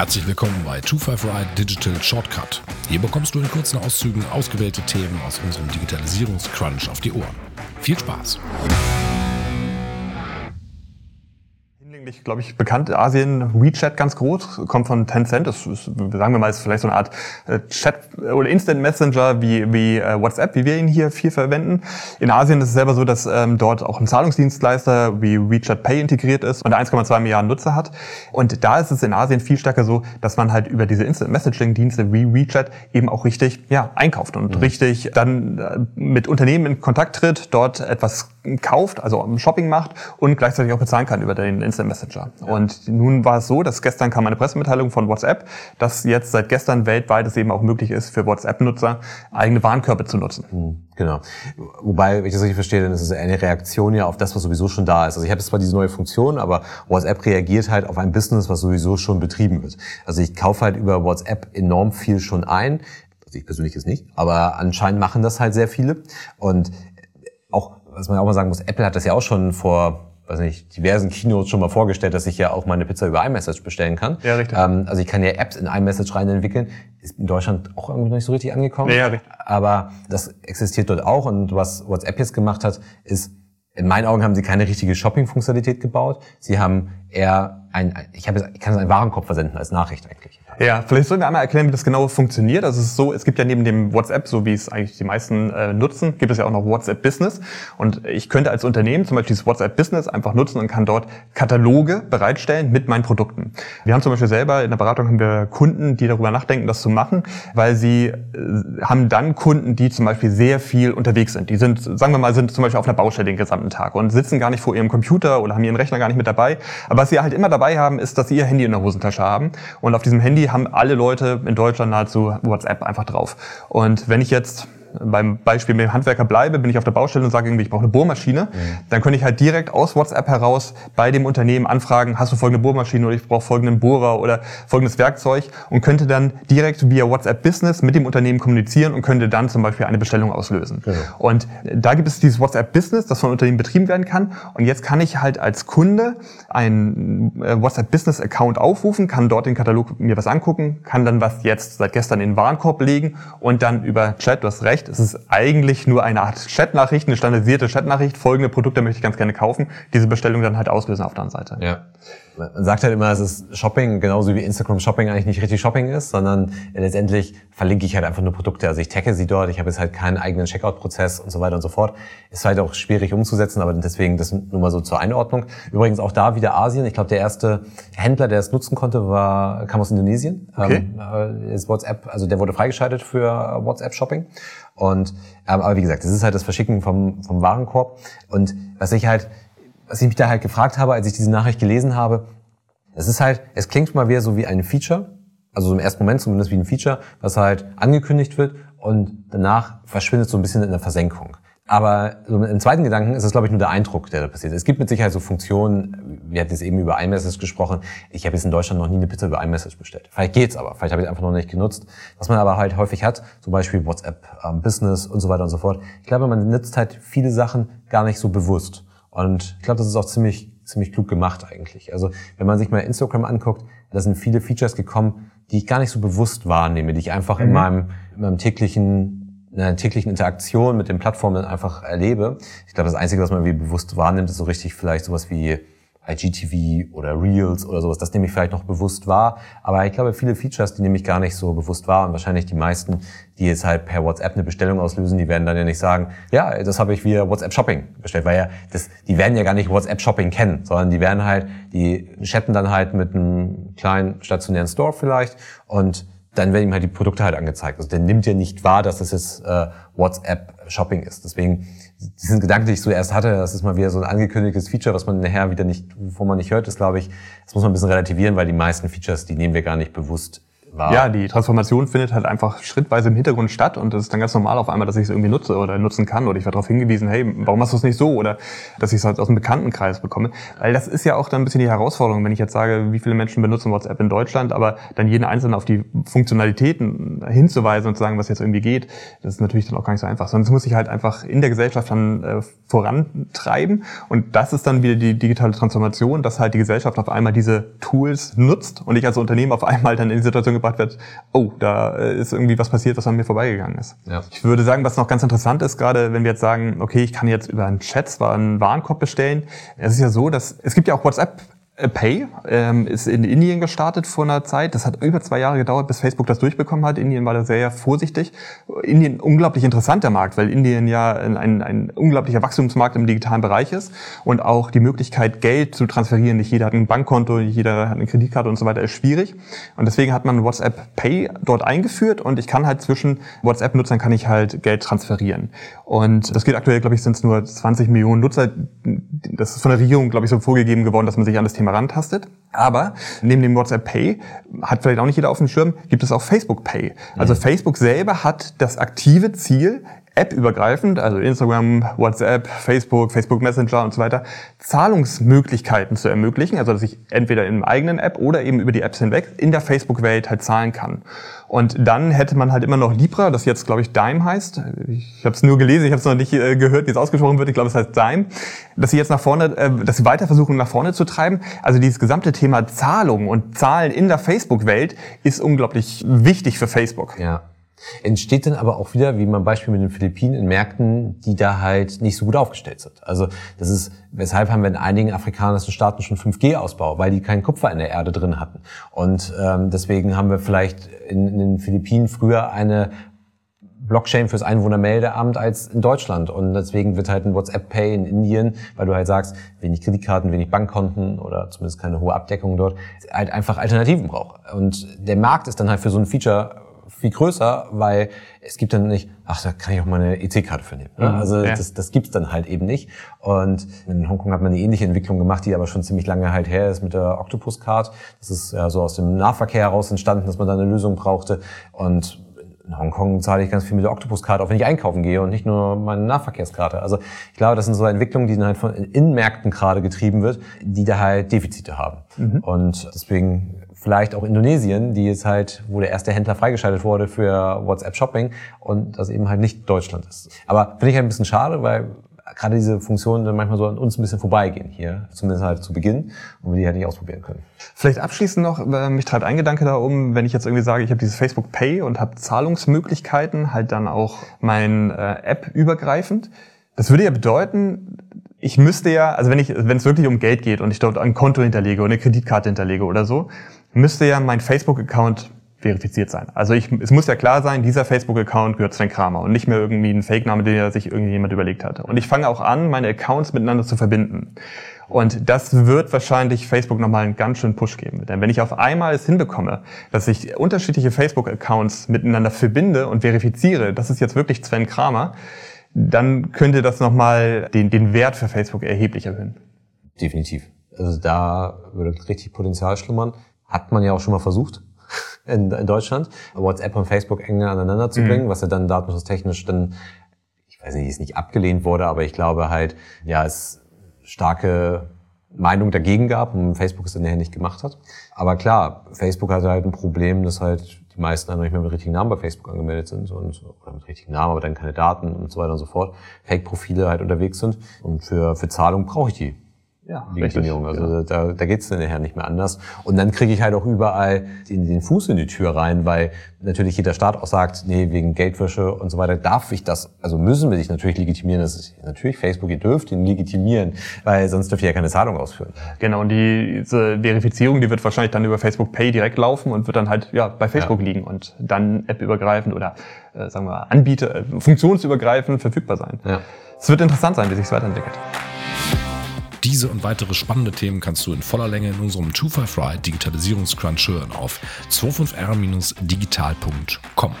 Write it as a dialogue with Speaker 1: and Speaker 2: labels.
Speaker 1: Herzlich willkommen bei 255 Digital Shortcut. Hier bekommst du in kurzen Auszügen ausgewählte Themen aus unserem Digitalisierungscrunch auf die Ohren. Viel Spaß!
Speaker 2: Hinlänglich, glaube ich, bekannt. Asien, WeChat ganz groß, kommt von Tencent. Das ist, sagen wir mal, ist vielleicht so eine Art äh, Chat oder Instant Messenger wie, wie äh, WhatsApp, wie wir ihn hier viel verwenden. In Asien ist es selber so, dass ähm, dort auch ein Zahlungsdienstleister wie WeChat Pay integriert ist und 1,2 Milliarden Nutzer hat. Und da ist es in Asien viel stärker so, dass man halt über diese Instant Messaging Dienste wie WeChat eben auch richtig ja, einkauft und mhm. richtig dann äh, mit Unternehmen in Kontakt tritt, dort etwas kauft, also Shopping macht und gleichzeitig auch bezahlen kann über den Instant Messenger. Ja. Und nun war es so, dass gestern kam eine Pressemitteilung von WhatsApp, dass jetzt seit gestern weltweit es eben auch möglich ist, für WhatsApp-Nutzer eigene Warenkörbe zu nutzen.
Speaker 3: Mhm, genau. Wobei, wenn ich das richtig verstehe, dann ist es eine Reaktion ja auf das, was sowieso schon da ist. Also ich habe zwar diese neue Funktion, aber WhatsApp reagiert halt auf ein Business, was sowieso schon betrieben wird. Also ich kaufe halt über WhatsApp enorm viel schon ein. Also ich persönlich jetzt nicht, aber anscheinend machen das halt sehr viele. Und auch was man auch mal sagen muss, Apple hat das ja auch schon vor weiß nicht, diversen Kinos schon mal vorgestellt, dass ich ja auch meine Pizza über iMessage bestellen kann.
Speaker 2: Ja, richtig.
Speaker 3: Ähm, also ich kann ja Apps in iMessage rein entwickeln. Ist in Deutschland auch irgendwie noch nicht so richtig angekommen.
Speaker 2: Ja, richtig.
Speaker 3: Aber das existiert dort auch. Und was WhatsApp jetzt gemacht hat, ist, in meinen Augen haben sie keine richtige Shopping-Funktionalität gebaut. Sie haben eher ein, ich, habe, ich kann es einen Warenkorb versenden als Nachricht eigentlich.
Speaker 2: Ja, vielleicht sollen wir einmal erklären, wie das genau funktioniert. Also es ist so, es gibt ja neben dem WhatsApp, so wie es eigentlich die meisten äh, nutzen, gibt es ja auch noch WhatsApp Business. Und ich könnte als Unternehmen zum Beispiel dieses WhatsApp Business einfach nutzen und kann dort Kataloge bereitstellen mit meinen Produkten. Wir haben zum Beispiel selber in der Beratung haben wir Kunden, die darüber nachdenken, das zu machen, weil sie äh, haben dann Kunden, die zum Beispiel sehr viel unterwegs sind. Die sind, sagen wir mal, sind zum Beispiel auf einer Baustelle den gesamten Tag und sitzen gar nicht vor ihrem Computer oder haben ihren Rechner gar nicht mit dabei. Aber was sie halt immer dabei haben, ist, dass sie ihr Handy in der Hosentasche haben. Und auf diesem Handy haben alle Leute in Deutschland nahezu WhatsApp einfach drauf. Und wenn ich jetzt beim Beispiel mit dem Handwerker bleibe, bin ich auf der Baustelle und sage irgendwie, ich brauche eine Bohrmaschine, mhm. dann könnte ich halt direkt aus WhatsApp heraus bei dem Unternehmen anfragen, hast du folgende Bohrmaschine oder ich brauche folgenden Bohrer oder folgendes Werkzeug und könnte dann direkt via WhatsApp Business mit dem Unternehmen kommunizieren und könnte dann zum Beispiel eine Bestellung auslösen. Mhm. Und da gibt es dieses WhatsApp Business, das von Unternehmen betrieben werden kann. Und jetzt kann ich halt als Kunde einen äh, WhatsApp Business Account aufrufen, kann dort den Katalog mir was angucken, kann dann was jetzt seit gestern in den Warenkorb legen und dann über Chat, du hast recht, recht, es ist eigentlich nur eine Art Chatnachricht, eine standardisierte Chatnachricht. Folgende Produkte möchte ich ganz gerne kaufen. Diese Bestellung dann halt auslösen auf der anderen Seite.
Speaker 3: Ja. Man sagt halt immer, es ist Shopping, genauso wie Instagram Shopping eigentlich nicht richtig Shopping ist, sondern letztendlich verlinke ich halt einfach nur Produkte. Also ich tagge sie dort, ich habe jetzt halt keinen eigenen Checkout-Prozess und so weiter und so fort. Ist halt auch schwierig umzusetzen, aber deswegen das nur mal so zur Einordnung. Übrigens auch da wieder Asien. Ich glaube, der erste Händler, der es nutzen konnte, war, kam aus Indonesien.
Speaker 2: Okay.
Speaker 3: Ähm, ist WhatsApp, also der wurde freigeschaltet für WhatsApp Shopping. Und ähm, aber wie gesagt, das ist halt das Verschicken vom, vom Warenkorb. Und was ich halt, was ich mich da halt gefragt habe, als ich diese Nachricht gelesen habe, es ist halt, es klingt mal wieder so wie ein Feature, also so im ersten Moment zumindest wie ein Feature, was halt angekündigt wird und danach verschwindet so ein bisschen in der Versenkung. Aber im zweiten Gedanken ist es, glaube ich, nur der Eindruck, der da passiert. Es gibt mit Sicherheit so Funktionen, wir hatten jetzt eben über iMessage gesprochen. Ich habe jetzt in Deutschland noch nie eine Pizza über iMessage bestellt. Vielleicht geht's aber, vielleicht habe ich es einfach noch nicht genutzt. Was man aber halt häufig hat, zum Beispiel WhatsApp ähm, Business und so weiter und so fort. Ich glaube, man nutzt halt viele Sachen gar nicht so bewusst. Und ich glaube, das ist auch ziemlich, ziemlich klug gemacht eigentlich. Also wenn man sich mal Instagram anguckt, da sind viele Features gekommen, die ich gar nicht so bewusst wahrnehme, die ich einfach mhm. in meinem, in meinem täglichen in einer täglichen Interaktion mit den Plattformen einfach erlebe. Ich glaube, das Einzige, was man irgendwie bewusst wahrnimmt, ist so richtig vielleicht sowas wie IGTV oder Reels oder sowas. Das nehme ich vielleicht noch bewusst wahr. Aber ich glaube, viele Features, die nehme ich gar nicht so bewusst wahr. Und wahrscheinlich die meisten, die jetzt halt per WhatsApp eine Bestellung auslösen, die werden dann ja nicht sagen, ja, das habe ich via WhatsApp Shopping bestellt. Weil ja, das, die werden ja gar nicht WhatsApp Shopping kennen, sondern die werden halt, die chatten dann halt mit einem kleinen stationären Store vielleicht und dann werden ihm halt die Produkte halt angezeigt. Also der nimmt ja nicht wahr, dass das jetzt äh, WhatsApp-Shopping ist. Deswegen, diesen Gedanken, den ich zuerst hatte, das ist mal wieder so ein angekündigtes Feature, was man nachher wieder nicht, wo man nicht hört, ist, glaube ich, das muss man ein bisschen relativieren, weil die meisten Features, die nehmen wir gar nicht bewusst
Speaker 2: war. Ja, die Transformation findet halt einfach schrittweise im Hintergrund statt und das ist dann ganz normal auf einmal, dass ich es irgendwie nutze oder nutzen kann oder ich werde darauf hingewiesen, hey, warum machst du es nicht so oder dass ich es halt aus dem Bekanntenkreis bekomme. Weil das ist ja auch dann ein bisschen die Herausforderung, wenn ich jetzt sage, wie viele Menschen benutzen WhatsApp in Deutschland, aber dann jeden Einzelnen auf die Funktionalitäten hinzuweisen und zu sagen, was jetzt irgendwie geht, das ist natürlich dann auch gar nicht so einfach. Sondern es muss sich halt einfach in der Gesellschaft dann äh, vorantreiben und das ist dann wieder die digitale Transformation, dass halt die Gesellschaft auf einmal diese Tools nutzt und ich als Unternehmen auf einmal dann in die Situation gebracht wird, oh, da äh, ist irgendwie was passiert, was an mir vorbeigegangen ist. Ja. Ich würde sagen, was noch ganz interessant ist, gerade wenn wir jetzt sagen, okay, ich kann jetzt über einen Chat zwar einen Warenkorb bestellen, es ist ja so, dass es gibt ja auch WhatsApp Pay ähm, ist in Indien gestartet vor einer Zeit. Das hat über zwei Jahre gedauert, bis Facebook das durchbekommen hat. Indien war da sehr vorsichtig. Indien unglaublich interessanter Markt, weil Indien ja ein, ein unglaublicher Wachstumsmarkt im digitalen Bereich ist und auch die Möglichkeit, Geld zu transferieren. Nicht jeder hat ein Bankkonto, nicht jeder hat eine Kreditkarte und so weiter, ist schwierig. Und deswegen hat man WhatsApp Pay dort eingeführt und ich kann halt zwischen WhatsApp-Nutzern kann ich halt Geld transferieren. Und das geht aktuell, glaube ich, sind es nur 20 Millionen Nutzer. Das ist von der Regierung, glaube ich, so vorgegeben geworden, dass man sich an das Thema Thema rantastet. Aber neben dem WhatsApp Pay, hat vielleicht auch nicht jeder auf dem Schirm, gibt es auch Facebook Pay. Also mhm. Facebook selber hat das aktive Ziel, App-übergreifend, also Instagram, WhatsApp, Facebook, Facebook Messenger und so weiter, Zahlungsmöglichkeiten zu ermöglichen, also dass ich entweder in eigenen App oder eben über die Apps hinweg in der Facebook-Welt halt zahlen kann. Und dann hätte man halt immer noch Libra, das jetzt, glaube ich, Dime heißt. Ich habe es nur gelesen, ich habe es noch nicht äh, gehört, wie es ausgesprochen wird. Ich glaube, es heißt Dime. Dass sie jetzt nach vorne, äh, dass sie weiter versuchen, nach vorne zu treiben. Also dieses gesamte Thema Zahlung und Zahlen in der Facebook-Welt ist unglaublich wichtig für Facebook.
Speaker 3: Ja. Entsteht dann aber auch wieder, wie man Beispiel mit den Philippinen, in Märkten, die da halt nicht so gut aufgestellt sind. Also das ist, weshalb haben wir in einigen afrikanischen Staaten schon 5G-Ausbau, weil die keinen Kupfer in der Erde drin hatten. Und ähm, deswegen haben wir vielleicht in, in den Philippinen früher eine Blockchain fürs Einwohnermeldeamt als in Deutschland. Und deswegen wird halt ein WhatsApp Pay in Indien, weil du halt sagst, wenig Kreditkarten, wenig Bankkonten oder zumindest keine hohe Abdeckung dort, halt einfach Alternativen braucht. Und der Markt ist dann halt für so ein Feature viel größer, weil es gibt dann nicht, ach, da kann ich auch mal eine EC-Karte für nehmen. Mhm, also ja. das, das gibt's dann halt eben nicht. Und in Hongkong hat man eine ähnliche Entwicklung gemacht, die aber schon ziemlich lange halt her ist mit der Octopus-Card. Das ist ja so aus dem Nahverkehr heraus entstanden, dass man da eine Lösung brauchte. Und in Hongkong zahle ich ganz viel mit der Octopus-Karte, auch wenn ich einkaufen gehe und nicht nur meine Nahverkehrskarte. Also ich glaube, das sind so Entwicklungen, die dann halt von Innenmärkten gerade getrieben wird, die da halt Defizite haben. Mhm. Und deswegen vielleicht auch Indonesien, die jetzt halt, wo der erste Händler freigeschaltet wurde für WhatsApp Shopping und das eben halt nicht Deutschland ist. Aber finde ich halt ein bisschen schade, weil gerade diese Funktionen dann manchmal so an uns ein bisschen vorbeigehen hier, zumindest halt zu Beginn, und wir die halt nicht ausprobieren können.
Speaker 2: Vielleicht abschließend noch, äh, mich treibt ein Gedanke da um, wenn ich jetzt irgendwie sage, ich habe dieses Facebook Pay und habe Zahlungsmöglichkeiten, halt dann auch mein äh, App übergreifend. Das würde ja bedeuten, ich müsste ja, also wenn ich, wenn es wirklich um Geld geht und ich dort ein Konto hinterlege oder eine Kreditkarte hinterlege oder so, müsste ja mein Facebook-Account verifiziert sein. Also ich, es muss ja klar sein, dieser Facebook-Account gehört Sven Kramer und nicht mehr irgendwie ein Fake-Name, den sich irgendjemand überlegt hatte. Und ich fange auch an, meine Accounts miteinander zu verbinden. Und das wird wahrscheinlich Facebook nochmal einen ganz schönen Push geben. Denn wenn ich auf einmal es hinbekomme, dass ich unterschiedliche Facebook-Accounts miteinander verbinde und verifiziere, das ist jetzt wirklich Sven Kramer, dann könnte das nochmal den, den Wert für Facebook erheblich erhöhen.
Speaker 3: Definitiv. Also da würde richtig Potenzial schlummern. Hat man ja auch schon mal versucht in, in Deutschland, WhatsApp und Facebook enger aneinander zu bringen, mhm. was ja dann datenschutztechnisch dann, ich weiß nicht, ist nicht abgelehnt wurde, aber ich glaube halt, ja, es starke Meinung dagegen gab und Facebook es dann nachher nicht gemacht hat. Aber klar, Facebook hatte halt ein Problem, dass halt die meisten dann nicht mehr mit richtigen Namen bei Facebook angemeldet sind und oder mit richtigen Namen, aber dann keine Daten und so weiter und so fort. Fake-Profile halt unterwegs sind. Und für, für Zahlung brauche ich die ja, Legitimierung. Also ja. da, da geht's dann nachher nicht mehr anders. Und dann kriege ich halt auch überall den, den Fuß in die Tür rein, weil natürlich jeder Staat auch sagt, nee, wegen Geldwäsche und so weiter darf ich das, also müssen wir dich natürlich legitimieren. Das ist natürlich Facebook, ihr dürft ihn legitimieren, weil sonst dürft ihr ja keine Zahlung ausführen.
Speaker 2: Genau, und diese Verifizierung, die wird wahrscheinlich dann über Facebook Pay direkt laufen und wird dann halt ja bei Facebook ja. liegen und dann appübergreifend oder äh, sagen wir Anbieter, äh, funktionsübergreifend verfügbar sein. Ja. Es wird interessant sein, wie sich weiterentwickelt.
Speaker 1: Diese und weitere spannende Themen kannst du in voller Länge in unserem 25 Ride Digitalisierungscrunch hören auf 25r-digital.com.